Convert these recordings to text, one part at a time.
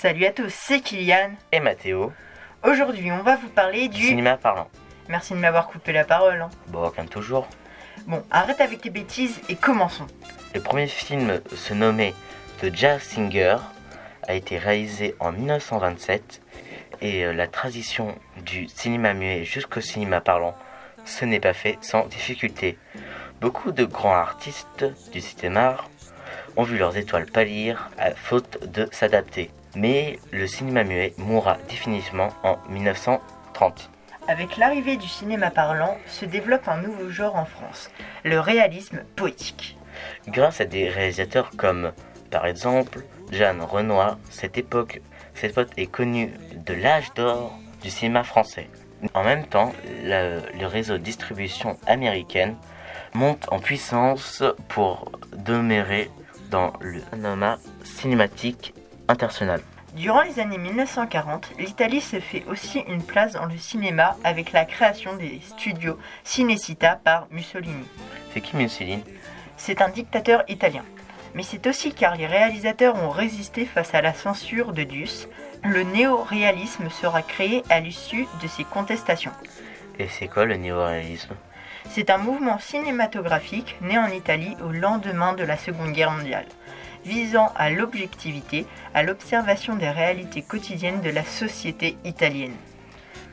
Salut à tous, c'est Kylian. Et Mathéo, Aujourd'hui, on va vous parler du. cinéma parlant. Merci de m'avoir coupé la parole. hein. Bon, comme toujours. Bon, arrête avec tes bêtises et commençons. Le premier film se nommait The Jazz Singer a été réalisé en 1927 et euh, la transition du cinéma muet jusqu'au cinéma parlant, ce n'est pas fait sans difficulté. Beaucoup de grands artistes du cinéma ont vu leurs étoiles pâlir à faute de s'adapter. Mais le cinéma muet mourra définitivement en 1930. Avec l'arrivée du cinéma parlant, se développe un nouveau genre en France, le réalisme poétique. Grâce à des réalisateurs comme, par exemple, Jeanne Renoir, cette époque, cette époque est connue de l'âge d'or du cinéma français. En même temps, le, le réseau de distribution américaine monte en puissance pour demeurer dans le panorama cinématique Durant les années 1940, l'Italie se fait aussi une place dans le cinéma avec la création des studios Cinecittà par Mussolini. C'est qui Mussolini? C'est un dictateur italien. Mais c'est aussi car les réalisateurs ont résisté face à la censure de Duce. Le néo-réalisme sera créé à l'issue de ces contestations. Et c'est quoi le néo-réalisme? C'est un mouvement cinématographique né en Italie au lendemain de la Seconde Guerre mondiale, visant à l'objectivité, à l'observation des réalités quotidiennes de la société italienne.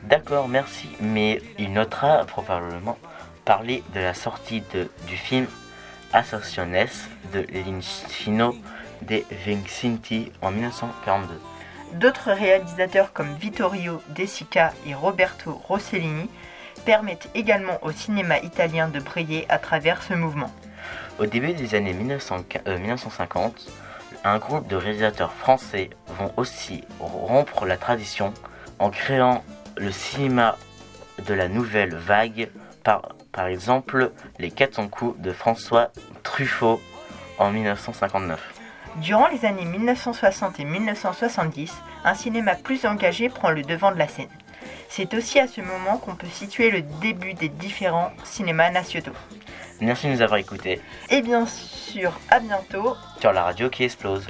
D'accord, merci, mais il notera probablement parler de la sortie de- du film Assassines de Lincino de Vincenti en 1942. D'autres réalisateurs comme Vittorio De Sica et Roberto Rossellini permettent également au cinéma italien de briller à travers ce mouvement. Au début des années 1900 euh, 1950, un groupe de réalisateurs français vont aussi rompre la tradition en créant le cinéma de la nouvelle vague, par, par exemple Les 400 coups de François Truffaut en 1959. Durant les années 1960 et 1970, un cinéma plus engagé prend le devant de la scène. C'est aussi à ce moment qu'on peut situer le début des différents cinémas nationaux. Merci de nous avoir écoutés Et bien sûr, à bientôt sur la radio qui explose.